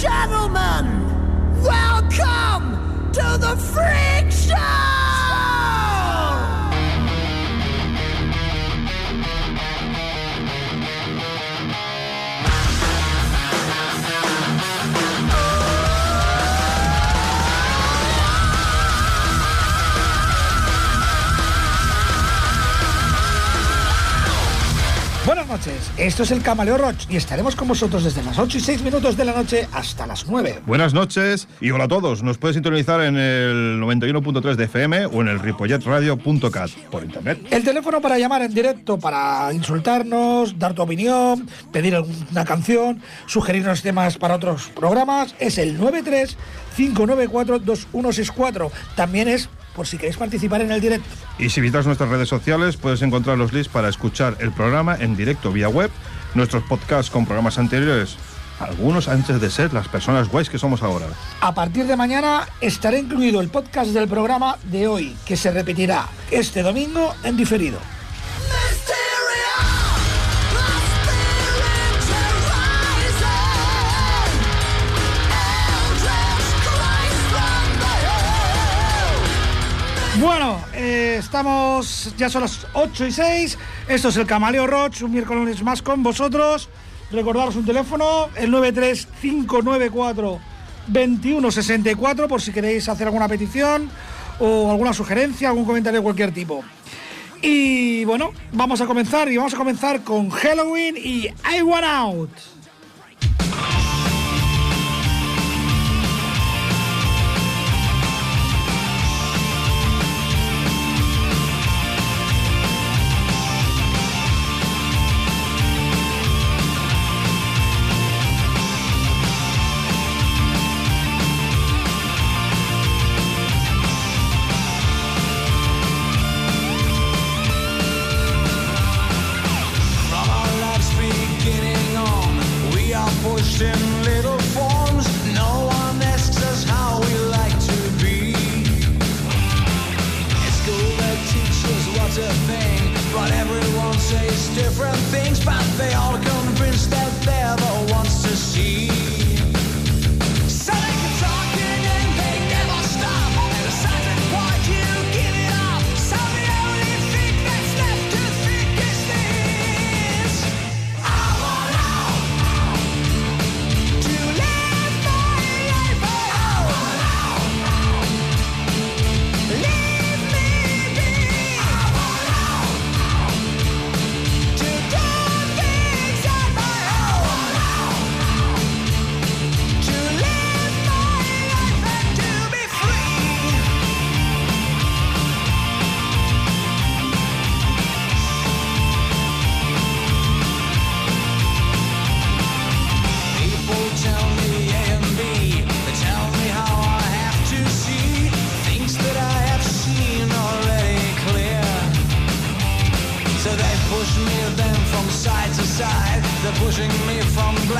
gentlemen, welcome to the Freak Buenas noches, esto es el Camaleo Roach y estaremos con vosotros desde las 8 y 6 minutos de la noche hasta las 9. Buenas noches y hola a todos. Nos puedes sintonizar en el 91.3 de FM o en el ripolletradio.cat por internet. El teléfono para llamar en directo, para insultarnos, dar tu opinión, pedir alguna canción, sugerirnos temas para otros programas es el 93 594 2164. También es por si queréis participar en el directo. Y si visitas nuestras redes sociales puedes encontrar los links para escuchar el programa en directo vía web, nuestros podcasts con programas anteriores, algunos antes de ser las personas guays que somos ahora. A partir de mañana estará incluido el podcast del programa de hoy, que se repetirá este domingo en diferido. Bueno, eh, estamos, ya son las 8 y 6. Esto es el Camaleo Roach, un miércoles más con vosotros. Recordaros un teléfono, el 93594-2164, por si queréis hacer alguna petición o alguna sugerencia, algún comentario de cualquier tipo. Y bueno, vamos a comenzar y vamos a comenzar con Halloween y I Want Out.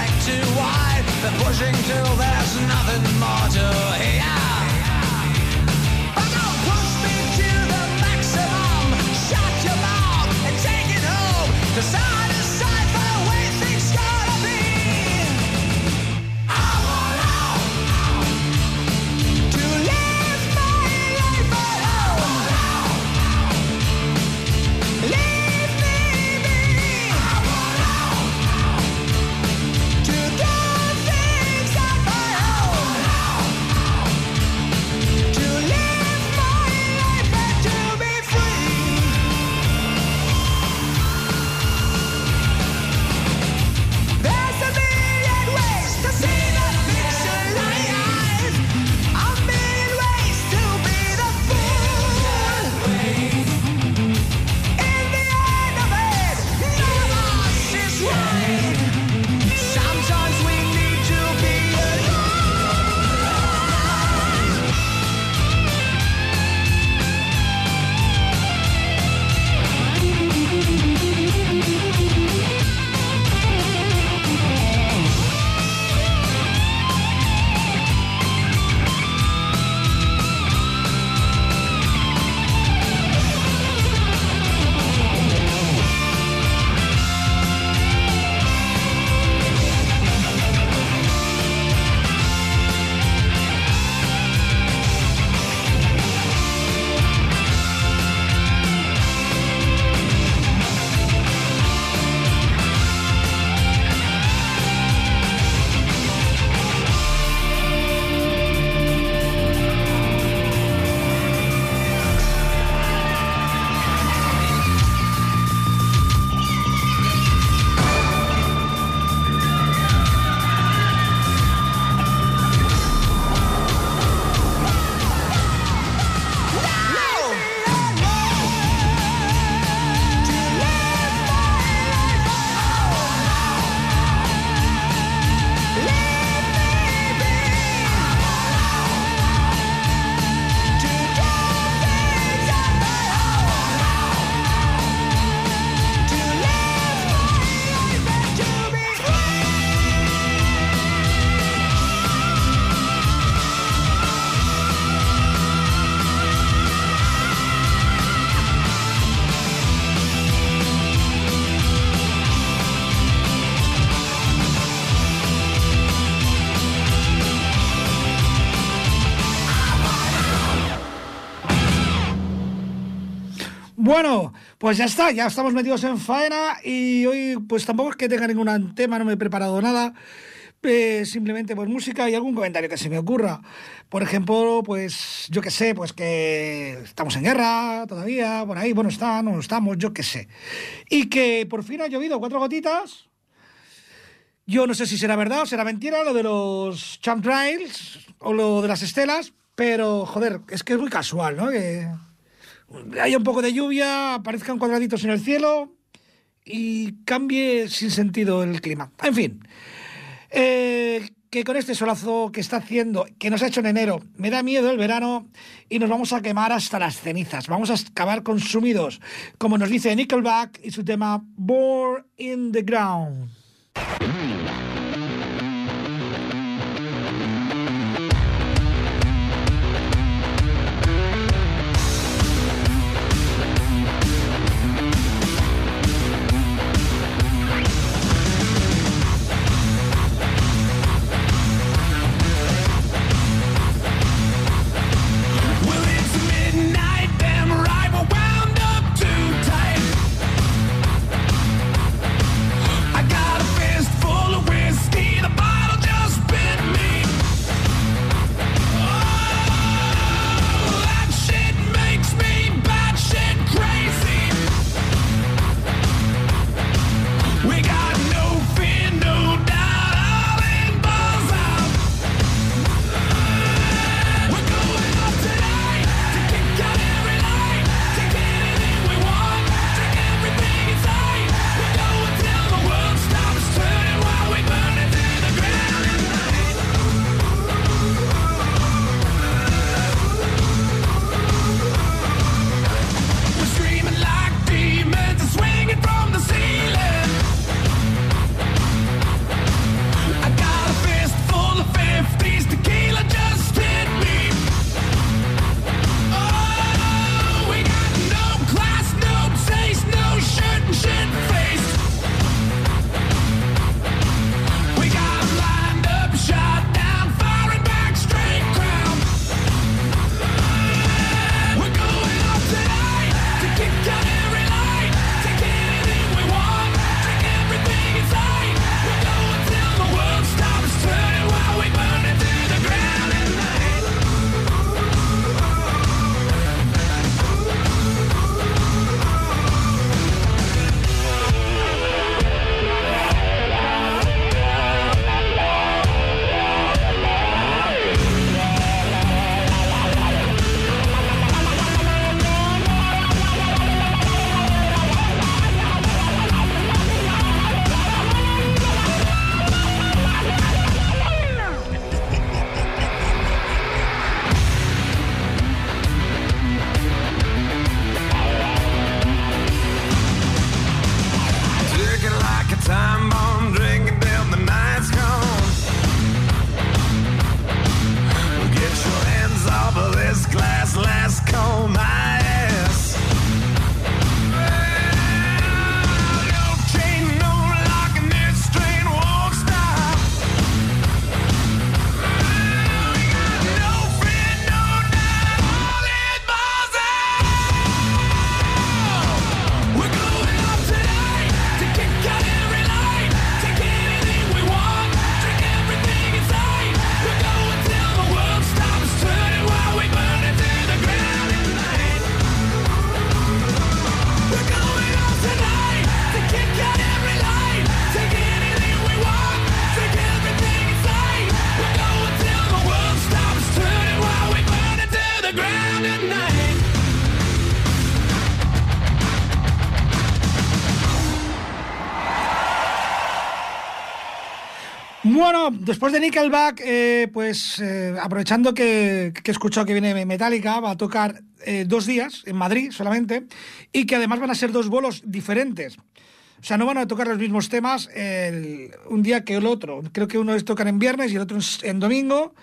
Black to white. They're pushing till there's nothing more to hear. Pues ya está, ya estamos metidos en faena y hoy pues tampoco es que tenga ningún tema, no me he preparado nada. Eh, simplemente pues música y algún comentario que se me ocurra. Por ejemplo, pues yo que sé, pues que estamos en guerra todavía, por ahí, bueno, está, no estamos, yo que sé. Y que por fin ha llovido cuatro gotitas. Yo no sé si será verdad o será mentira lo de los champ trails o lo de las estelas, pero joder, es que es muy casual, ¿no? Que haya un poco de lluvia, aparezcan cuadraditos en el cielo y cambie sin sentido el clima. En fin, eh, que con este solazo que está haciendo, que nos ha hecho en enero, me da miedo el verano y nos vamos a quemar hasta las cenizas. Vamos a acabar consumidos, como nos dice Nickelback y su tema Born in the Ground. Después de Nickelback, eh, pues eh, aprovechando que, que he escuchado que viene Metallica, va a tocar eh, dos días en Madrid solamente y que además van a ser dos bolos diferentes. O sea, no van a tocar los mismos temas un día que el otro. Creo que uno es tocar en viernes y el otro es en domingo.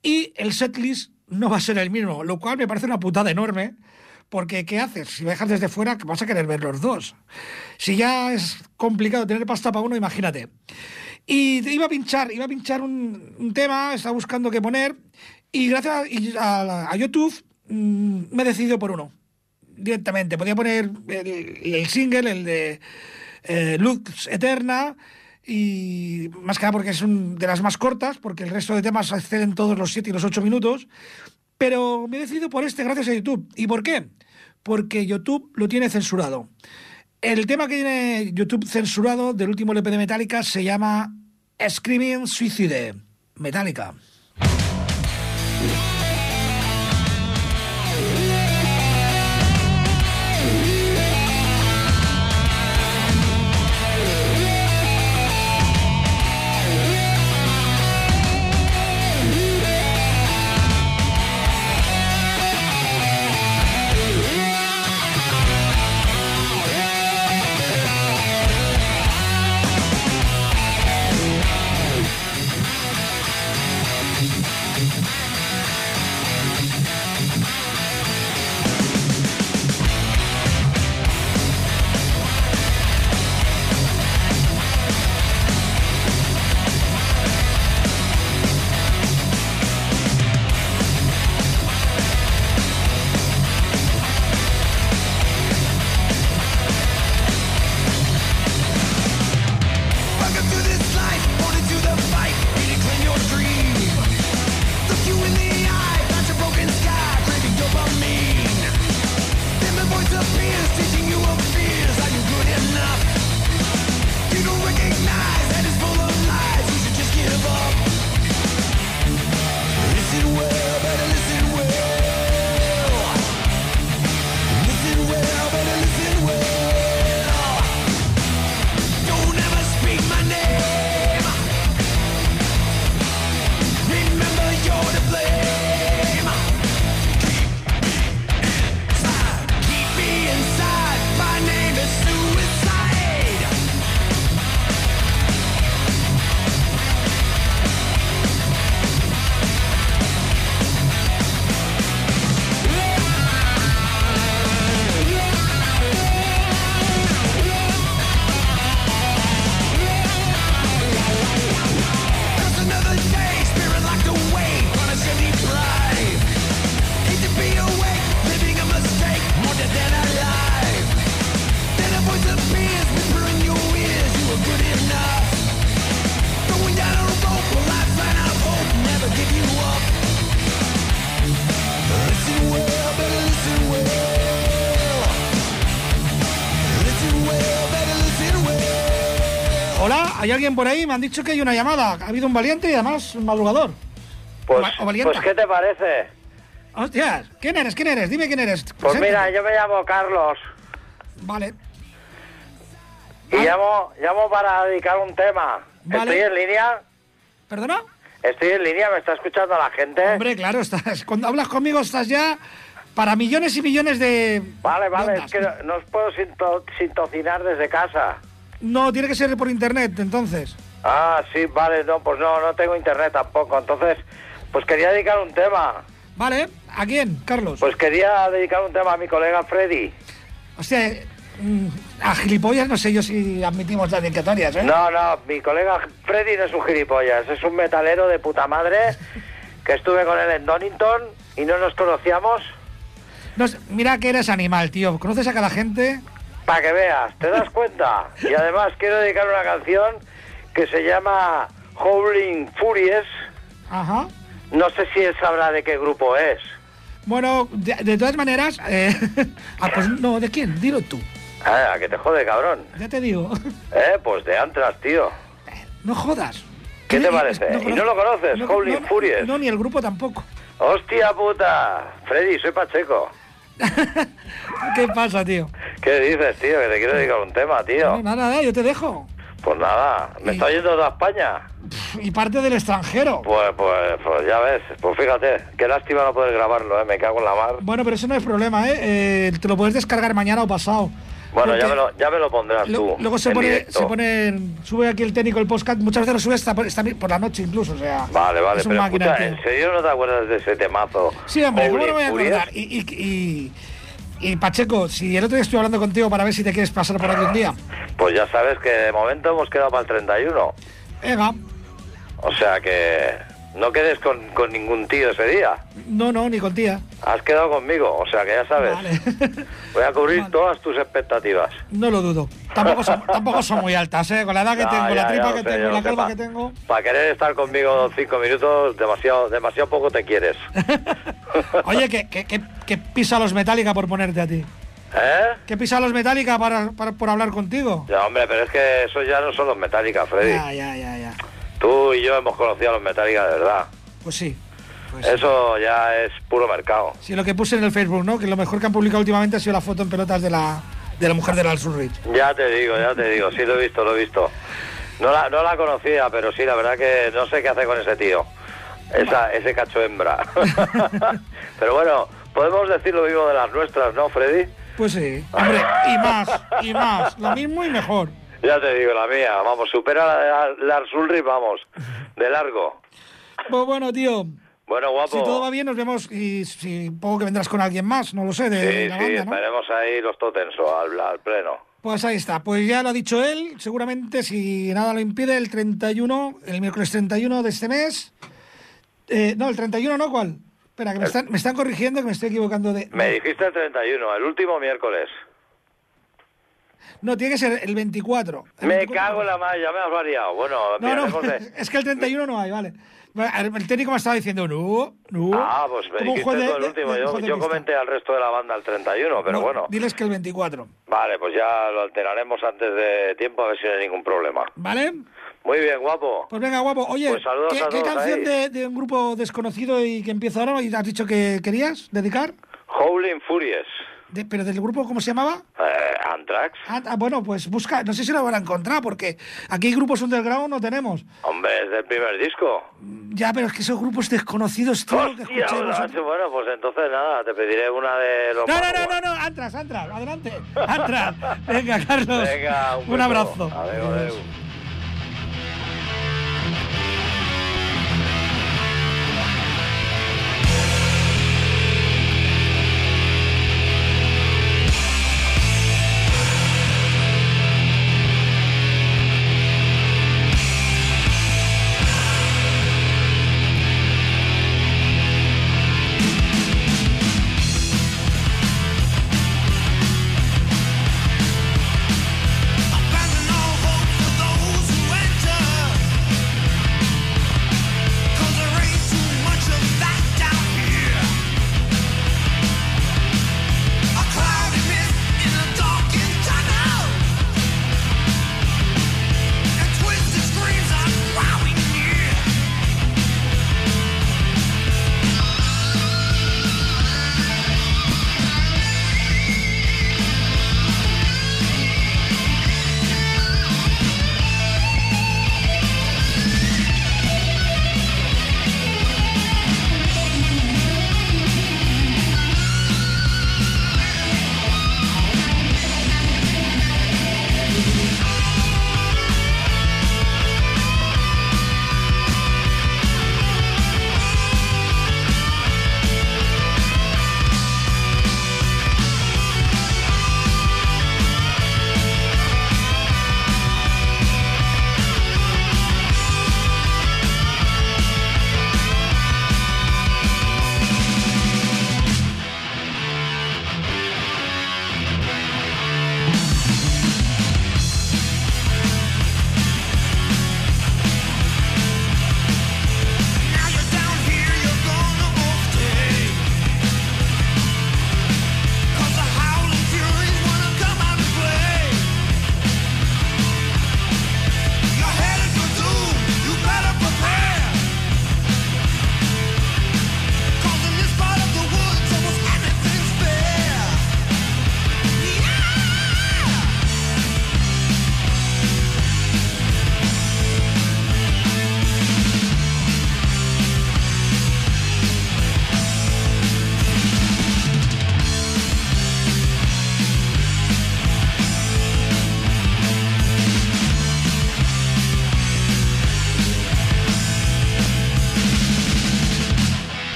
Y el setlist no va a ser el mismo, lo cual me parece una putada enorme. Porque, ¿qué haces? Si me dejas desde fuera, vas a querer ver los dos. Si ya es complicado tener pasta para uno, imagínate. Y iba a pinchar, iba a pinchar un, tema, estaba buscando qué poner, y gracias a, YouTube mm, me he decidido por uno. directamente. Podía poner el, el single, el de eh, Lux Eterna, y más que nada porque es un, de las más cortas, porque el resto de temas exceden todos los 7 y los 8 minutos. Pero me he decidido por este gracias a YouTube. ¿Y por qué? Porque YouTube lo tiene censurado. El tema que tiene YouTube censurado del último LP de Metallica se llama Screaming Suicide. Metallica. Alguien por ahí? Me han dicho que hay una llamada. Ha habido un valiente y además un madrugador. Pues, O pues, ¿qué te parece? Hostias, ¿quién eres? ¿Quién eres? Dime quién eres. Pues Preséntate. mira, yo me llamo Carlos Vale. y llamo, llamo para dedicar un tema. Vale. ¿Estoy en línea? ¿Perdona? ¿Estoy en línea? ¿Me está escuchando la gente? Hombre, claro, estás, cuando hablas conmigo estás ya para millones y millones de... Vale, vale, es que no, no os puedo sinto- sintocinar desde casa. No, tiene que ser por internet, entonces. Ah, sí, vale, no, pues no, no tengo internet tampoco. Entonces, pues quería dedicar un tema. Vale, ¿a quién, Carlos? Pues quería dedicar un tema a mi colega Freddy. Hostia, eh, mm, a gilipollas no sé yo si admitimos las dedicatorias, ¿eh? No, no, mi colega Freddy no es un gilipollas, es un metalero de puta madre que estuve con él en Donington y no nos conocíamos. No mira que eres animal, tío. ¿Conoces a cada gente? Para que veas, ¿te das cuenta? Y además quiero dedicar una canción que se llama Howling Furies. Ajá. No sé si él sabrá de qué grupo es. Bueno, de, de todas maneras... eh, ah, pues no, ¿de quién? Dilo tú. Ah, que te jode, cabrón. Ya te digo. Eh, pues de Antras, tío. No jodas. ¿Qué te parece? ¿Y no lo conoces? Howling no, Furies. No, ni el grupo tampoco. ¡Hostia puta! Freddy, soy Pacheco. ¿Qué pasa, tío? ¿Qué dices, tío? Que te quiero dedicar un tema, tío. No, nada, nada, yo te dejo. Pues nada, me Y- está yendo toda España. Y parte del extranjero. Pues, pues, pues ya ves, pues fíjate, qué lástima no poder grabarlo, ¿eh? me cago en la mar. Bueno, pero eso no es problema, ¿eh? Eh, te lo puedes descargar mañana o pasado. Bueno, ya me, lo, ya me lo pondrás lo- tú. luego se pone, se pone, sube aquí el técnico el podcast, muchas veces lo sube hasta por, está por la noche incluso, o sea. Vale, vale, es pero escucha, ¿en serio no te acuerdas de ese temazo? Sí, hombre, ¿cómo no me voy a acordar? Y, y, y, y, Pacheco, si el otro día estuve hablando contigo para ver si te quieres pasar por aquí un día. Pues ya sabes que de momento hemos quedado para el 31. Venga, O sea que No quedes con, con ningún tío ese día. No, no, ni con tía. Has quedado conmigo, o sea que ya sabes. Vale. Voy a cubrir Vale. todas tus expectativas. No lo dudo. Tampoco son, tampoco son muy altas, ¿eh? Con la edad que tengo, ya, la tripa que sé, tengo, la calva que tengo. Para querer estar conmigo cinco minutos, demasiado, demasiado poco te quieres. Oye, que, que, que, que pisa los Metallica por ponerte a ti. ¿Eh? ¿Qué pisa los Metallica para, para- por hablar contigo? Ya, hombre, pero es que eso ya no son los Metallica, Freddy. Ya, ya, ya, ya. Tú y yo hemos conocido a los Metallica de verdad. Pues sí. Pues sí. Eso ya es puro mercado. Sí, lo que puse en el Facebook, ¿no? Que lo mejor que han publicado últimamente ha sido la foto en pelotas de la, de la mujer de Lars Ulrich. Ya te digo, ya te digo, sí lo he visto, lo he visto. No la, no la conocía, pero sí, la verdad que no sé qué hace con ese tío. Esa, ese cacho hembra. pero bueno, podemos decir lo mismo de las nuestras, ¿no, Freddy? Pues sí. Hombre, y más, y más. Lo mismo y mejor. Ya te digo, la mía, vamos, supera la de la- Lars Ulrich, vamos, de largo. Pues bueno, tío. Bueno, guapo. Si todo va bien, nos vemos y si poco que vendrás con alguien más, no lo sé, de sí, la sí, banda, ¿no? ahí los totenso al, al pleno. Pues ahí está. Pues ya lo ha dicho él. Seguramente, si nada lo impide, el 31, el miércoles 31 de este mes. Eh, no, el 31 no, ¿cuál? Espera, que me están, me están corrigiendo, que me estoy equivocando de... Me dijiste el 31, el último miércoles. No, tiene que ser el 24. El Me 24. cago en la madre, ya me has variado. Bueno, No, no, miraremos de- es que el 31 no hay, vale. El técnico me estaba diciendo, no, no. Ah, pues me dijiste tú el último. de- Yo, de yo pista. comenté al resto de la banda el 31, pero No, bueno. Diles que el 24, Vale, pues ya lo alteraremos antes de tiempo a ver si no hay ningún problema. ¿vale? Muy bien, guapo. Pues venga, guapo. Oye, Pues ¿qué, qué canción de, de un grupo desconocido y que empieza ahora y has dicho que querías dedicar? Howling Furious. De- ¿Pero del grupo cómo se llamaba? Eh, Anthrax. Ah, ah, bueno, pues busca, no sé si lo van a encontrar porque aquí grupos underground no tenemos. Hombre, es del primer disco. Ya, pero es que esos grupos desconocidos, tío, que vosotros. macho, bueno, pues entonces nada, te pediré una de los No, no, no, no, no, Antras, Antras, adelante. Antras. Venga, Carlos. Venga, un, abrazo. Adeu. Abandon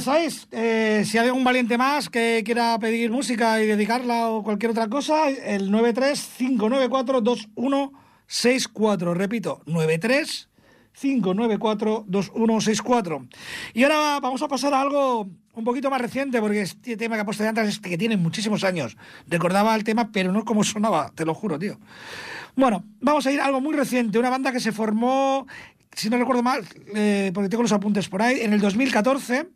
sabéis, eh, si hay algún valiente más que quiera pedir música y dedicarla o cualquier otra cosa, el 935942164. Repito, 935942164. Y ahora vamos a pasar a algo un poquito más reciente, porque este tema que ha puesto de antes es que tiene muchísimos años. Recordaba el tema, pero no como sonaba, te lo juro, tío. Bueno, vamos a ir a algo muy reciente, una banda que se formó si no recuerdo mal, eh, porque tengo los apuntes por ahí, en el 2014.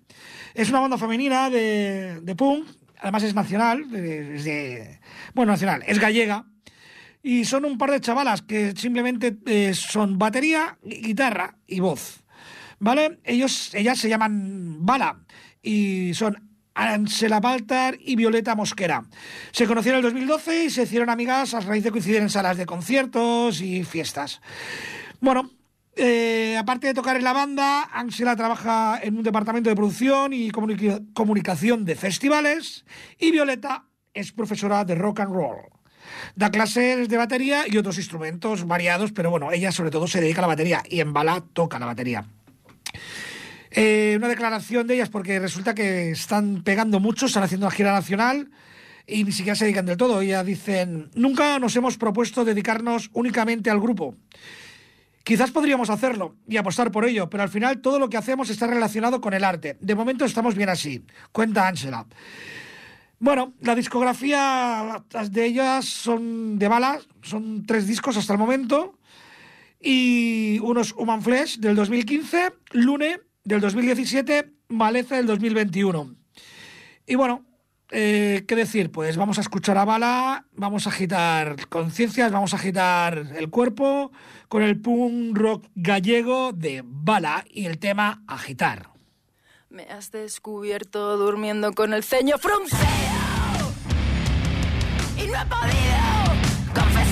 Es una banda femenina de, de punk, además es nacional, es de- bueno, nacional, es gallega. Y son un par de chavalas que simplemente eh, son batería, guitarra y voz. ¿Vale? Ellos, ellas se llaman Bala y son Ansela Baltar y Violeta Mosquera. Se conocieron en el 2012 y se hicieron amigas a raíz de coincidir en salas de conciertos y fiestas. Bueno, eh, aparte de tocar en la banda, Ansela trabaja en un departamento de producción y comunica- comunicación de festivales y Violeta es profesora de rock and roll. Da clases de batería y otros instrumentos variados, pero bueno, ella sobre todo se dedica a la batería y en Bala toca la batería. Eh, una declaración de ellas porque resulta que están pegando mucho, están haciendo una gira nacional y ni siquiera se dedican del todo. Ellas dicen, nunca nos hemos propuesto dedicarnos únicamente al grupo. Quizás podríamos hacerlo y apostar por ello, pero al final todo lo que hacemos está relacionado con el arte. De momento estamos bien así, cuenta Ángela. Bueno, la discografía de ellas son de balas, son tres discos hasta el momento, y unos Human Flesh del 2015, Lune del 2017, Maleza del 2021. Y bueno, eh, ¿qué decir? Pues vamos a escuchar a Bala, vamos a agitar conciencias, vamos a agitar el cuerpo con el punk rock gallego de Bala y el tema Agitar. Me has descubierto durmiendo con el ceño fruncido y no he podido confesarte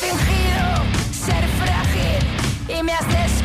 fingido ser frágil y me has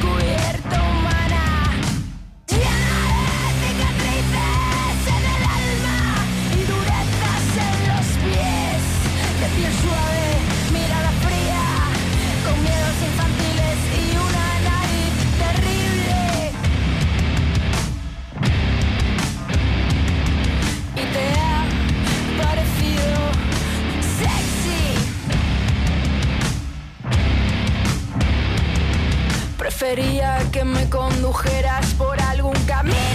Prefería que me condujeras por algún camino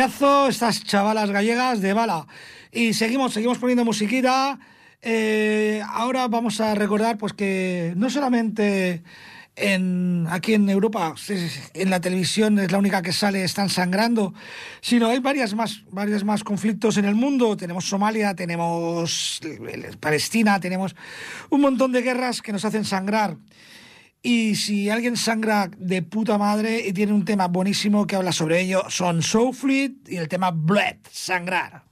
estas chavalas gallegas de bala. Y seguimos, seguimos poniendo musiquita. Eh, ahora vamos a recordar pues que no solamente en, aquí en Europa, en la televisión es la única que sale, están sangrando, sino hay varias más, varios más conflictos en el mundo. Tenemos Somalia, tenemos Palestina, tenemos un montón de guerras que nos hacen sangrar. Y si alguien sangra de puta madre y tiene un tema buenísimo que habla sobre ello, son Soulfleet y el tema Blood, sangrar.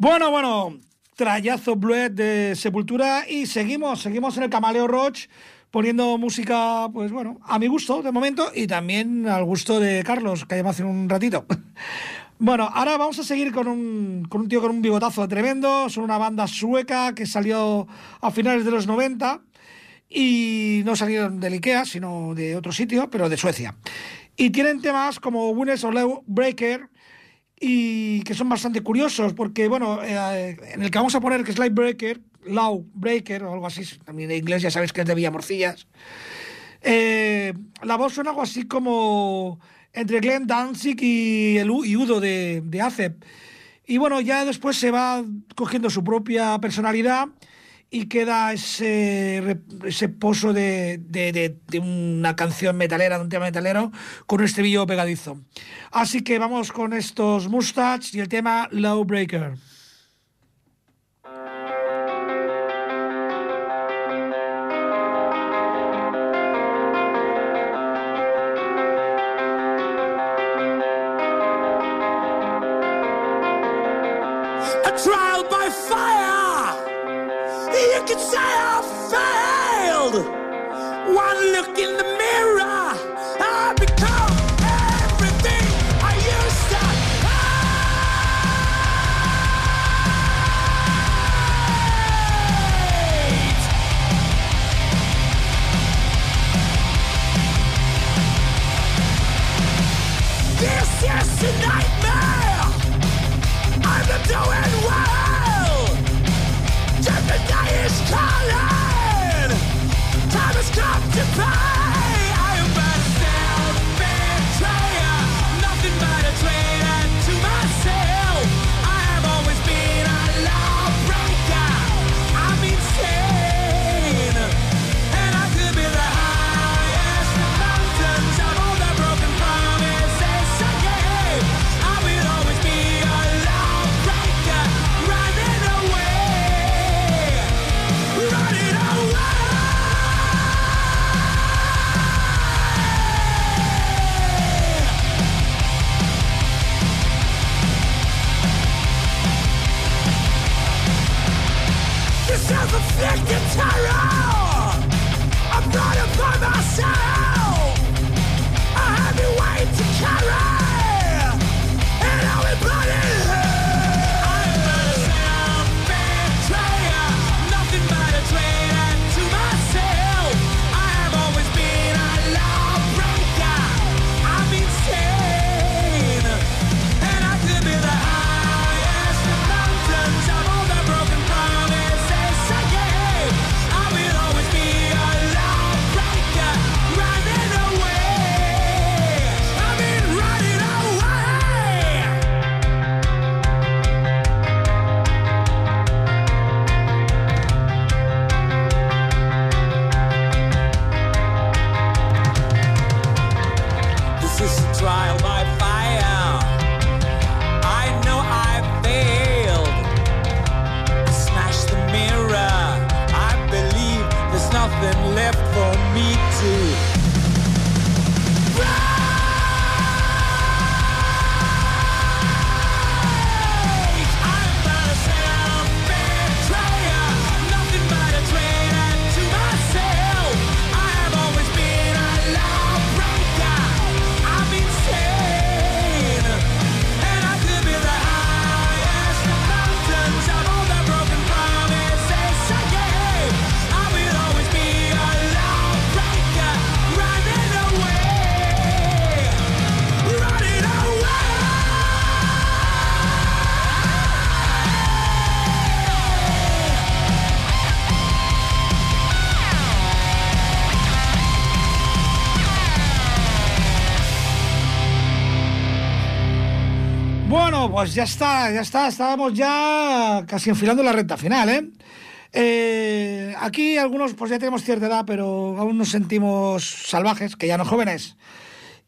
Bueno, bueno, trayazo Bluet de Sepultura y seguimos, seguimos en el Camaleo Roach poniendo música, pues bueno, a mi gusto de momento y también al gusto de Carlos, que llamó hace un ratito. Bueno, ahora vamos a seguir con un, con un tío con un bigotazo tremendo. Son una banda sueca que salió a finales de los 90 y no salieron del Ikea, sino de otro sitio, pero de Suecia. Y tienen temas como Winners o Low Breaker y que son bastante curiosos porque, bueno, eh, en el que vamos a poner que es Light Breaker, Low Breaker o algo así, también en inglés ya sabéis que es de Villamorcillas. Eh, la voz suena algo así como entre Glenn Danzig y, el, y Udo de, de Acep. Y bueno, ya después se va cogiendo su propia personalidad y queda ese, ese pozo de, de- de- de una canción metalera, de un tema metalero, con un estribillo pegadizo. Así que vamos con estos Mustache y el tema Low pues ya está, ya está. Estábamos ya casi enfilando la recta final, ¿eh? Eh, aquí algunos pues ya tenemos cierta edad, pero aún nos sentimos salvajes, que ya no jóvenes.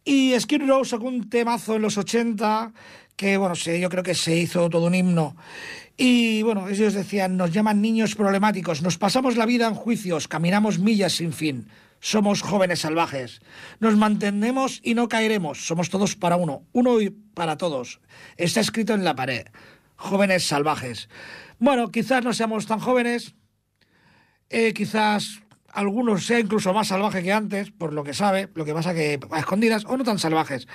Y Skid Row sacó un temazo en los 80 que, bueno, sí, yo creo que se hizo todo un himno. Y bueno, ellos decían, nos llaman niños problemáticos, nos pasamos la vida en juicios, caminamos millas sin fin, somos jóvenes salvajes, nos mantenemos y no caeremos, somos todos para uno, uno y para todos. Está escrito en la pared, jóvenes salvajes. Bueno, quizás no seamos tan jóvenes, eh, quizás algunos sea incluso más salvaje que antes, por lo que sabe, lo que pasa que a escondidas, o no tan salvajes.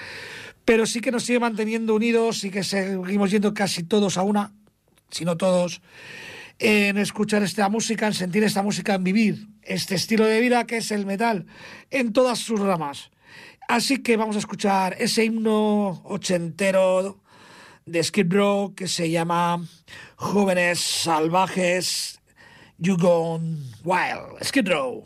Pero sí que nos sigue manteniendo unidos, sí que seguimos yendo casi todos a una, si no todos, en escuchar esta música, en sentir esta música, en vivir este estilo de vida que es el metal, en todas sus ramas. Así que vamos a escuchar ese himno ochentero de Skid Row que se llama Jóvenes Salvajes You Gone Wild. Skid Row.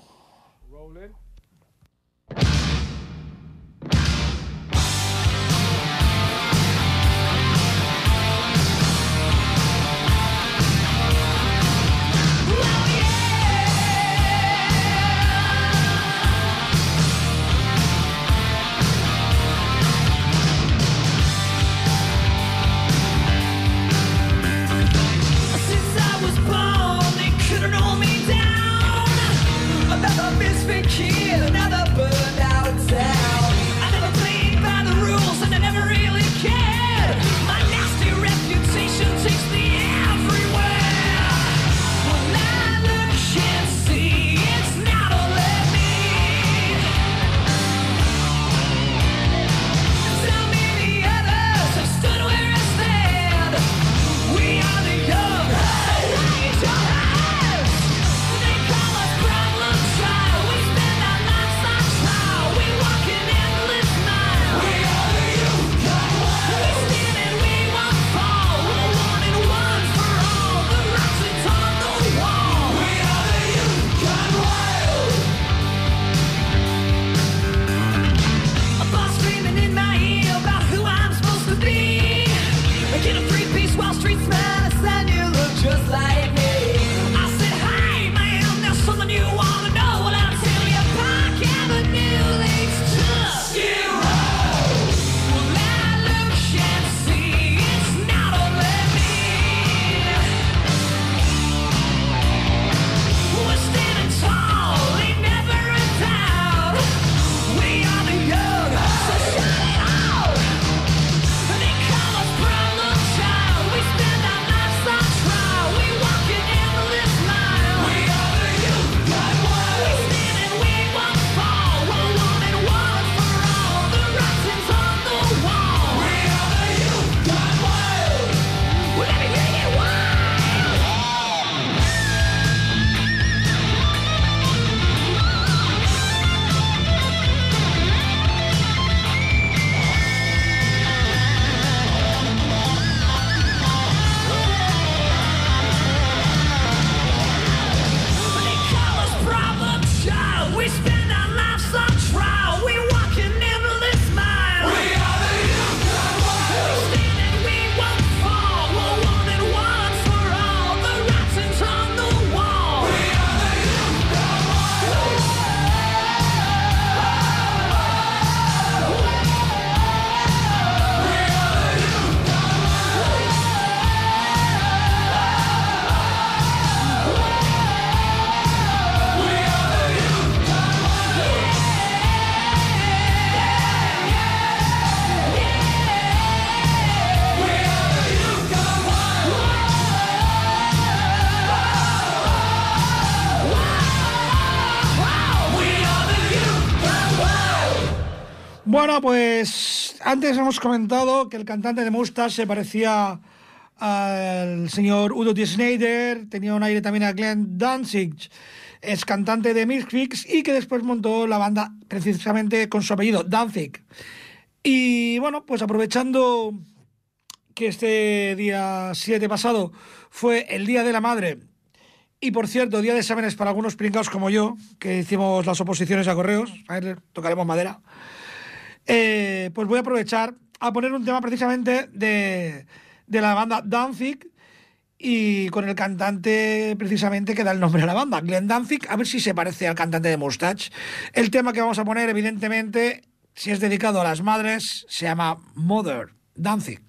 Pues antes hemos comentado que el cantante de Mustache se parecía al señor Udo D. Snyder, tenía un aire también a Glenn Danzig, es cantante de Misfits y que después montó la banda precisamente con su apellido, Danzig. Y bueno, pues aprovechando que este día 7 pasado fue el Día de la Madre y por cierto, día de exámenes para algunos pringados como yo, que hicimos las oposiciones a correos, a ver, tocaremos madera. Eh, pues voy a aprovechar a poner un tema precisamente de, de la banda Danzig y con el cantante precisamente que da el nombre a la banda, Glenn Danzig, a ver si se parece al cantante de Mustache. El tema que vamos a poner, evidentemente, si es dedicado a las madres, se llama Mother Danzig.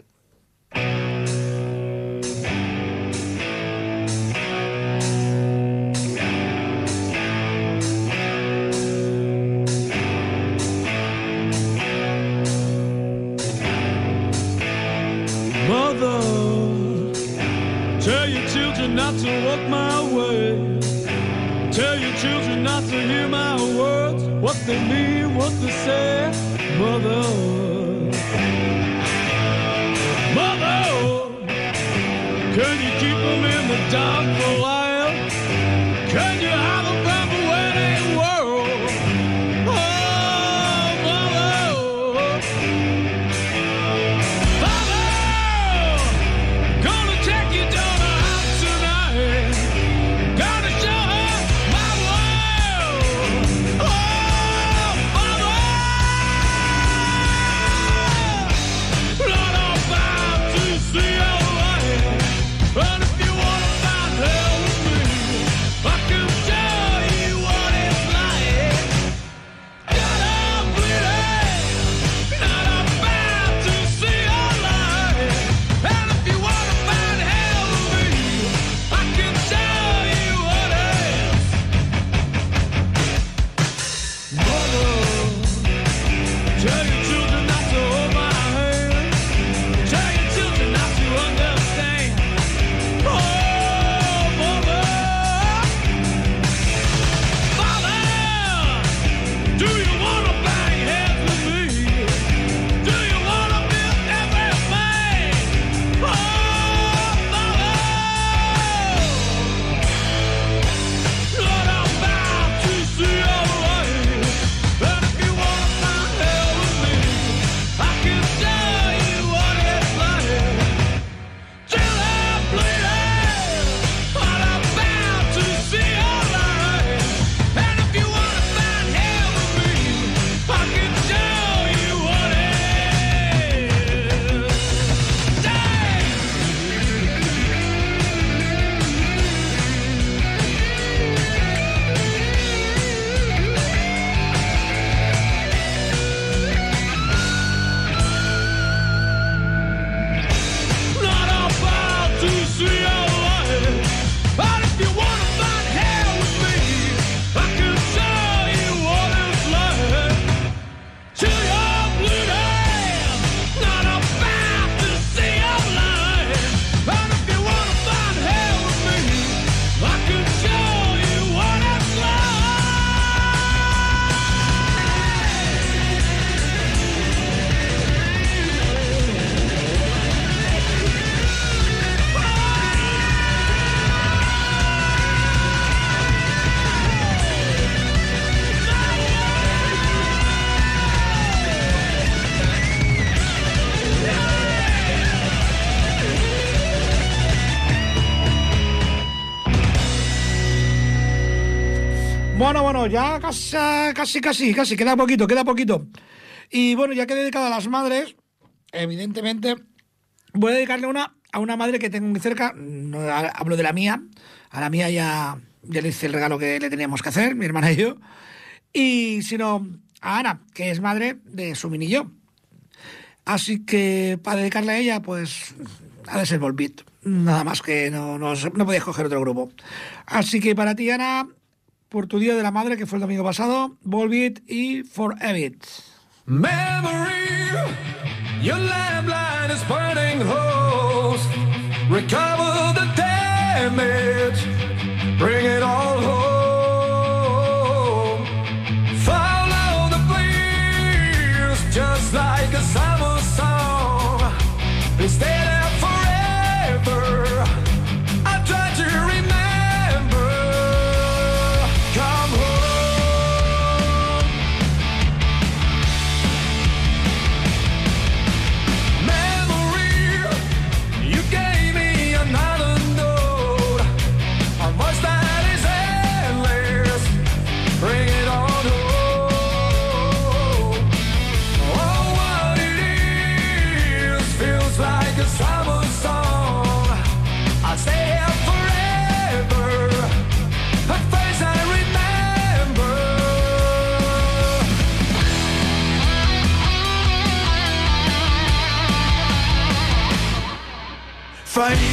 Walk my way. Tell your children not to hear my words, what they mean, what they say. Mother, Mother, ya casi, casi, casi, casi, queda poquito, queda poquito. Y bueno, ya que he dedicado a las madres, evidentemente, voy a dedicarle una a una madre que tengo muy cerca. No ha- hablo de la mía. A la mía ya, ya le hice el regalo que le teníamos que hacer, mi hermana y yo. Y sino a Ana, que es madre de su mini yo. Así que para dedicarle a ella, pues ha de ser Volbeat. Nada más que no, no, no otro grupo. Así que para ti, Ana, por tu Día de la Madre, que fue el domingo pasado, Volbeat y For Memory, your lamplight is burning holes. Recover the damage, bring it all home. Follow the bleeds, just like a summer song. Stay fight.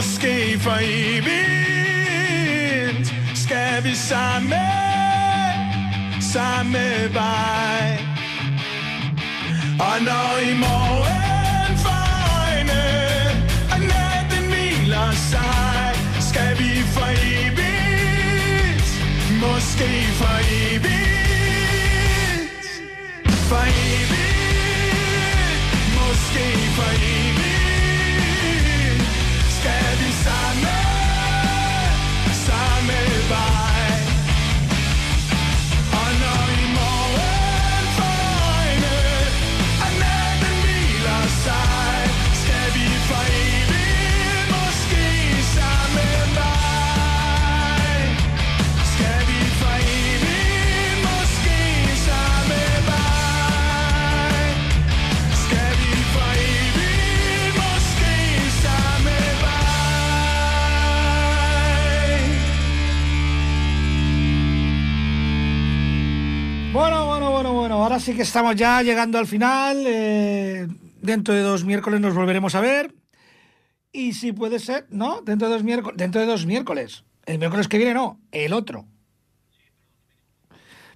Måske for evigt Skal vi samme, samme vej. Og når i morgen får øjne Og natten hviler sig Skal vi for evigt Måske for Ahora sí que estamos ya llegando al final. eh, dentro de dos miércoles nos volveremos a ver. Y si puede ser, ¿no? Dentro de dos miércoles. Dentro de dos miércoles. El miércoles que viene no, el otro.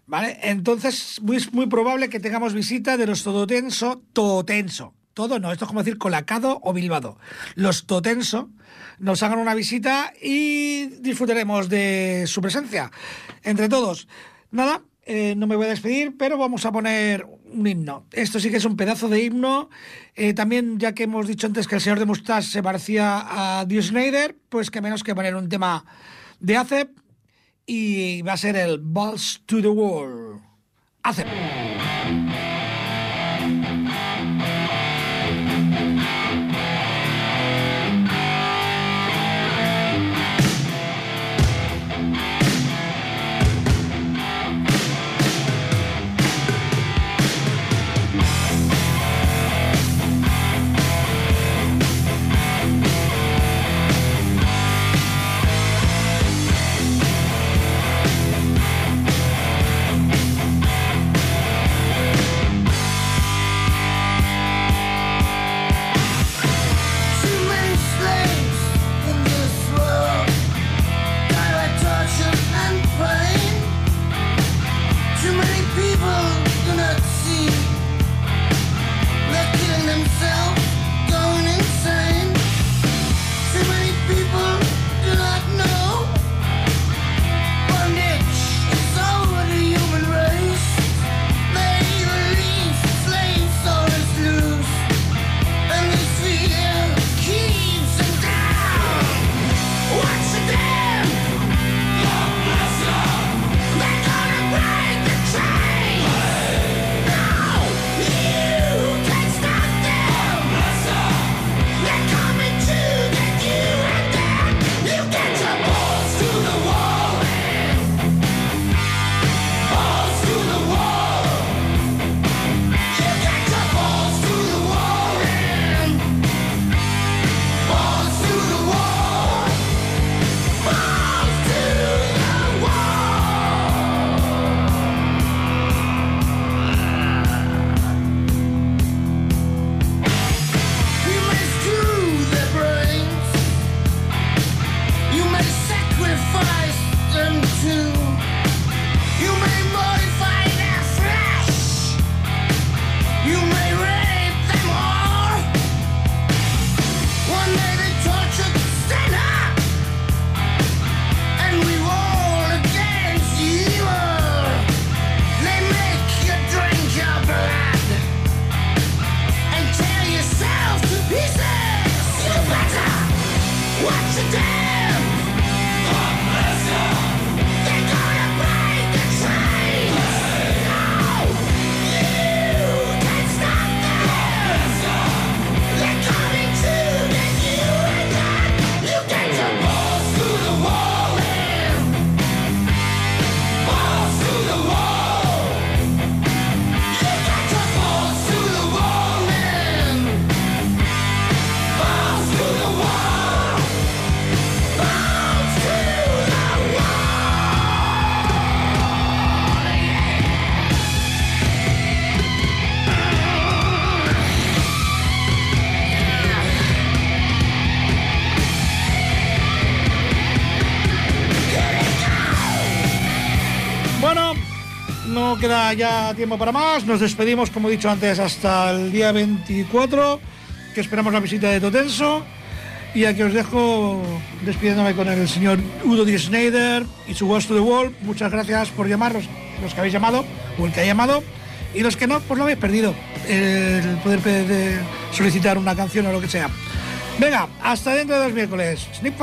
¿Vale? Entonces, muy, muy probable que tengamos visita de los Todotenso, Todotenso. Todo no, esto es como decir colacado o bilbado. Los Totenso nos hagan una visita y disfrutaremos de su presencia entre todos. Nada, eh, no me voy a despedir, pero vamos a poner un himno. Esto sí que es un pedazo de himno. Eh, también, ya que hemos dicho antes que el señor de Mustache se parecía a Dio Schneider, pues que menos que poner un tema de ACEP y va a ser el Balls to the Wall. ACEP. Ya tiempo para más. Nos despedimos, como he dicho antes, hasta el día 24, que esperamos la visita de Totenso. Y aquí os dejo despidiéndome con el señor Udo D. Schneider y su Ghost to the Wall. Muchas gracias por llamar, los, los que habéis llamado, o el que ha llamado. Y los que no, pues lo habéis perdido. El poder solicitar una canción o lo que sea. Venga, hasta dentro de dos miércoles. Snip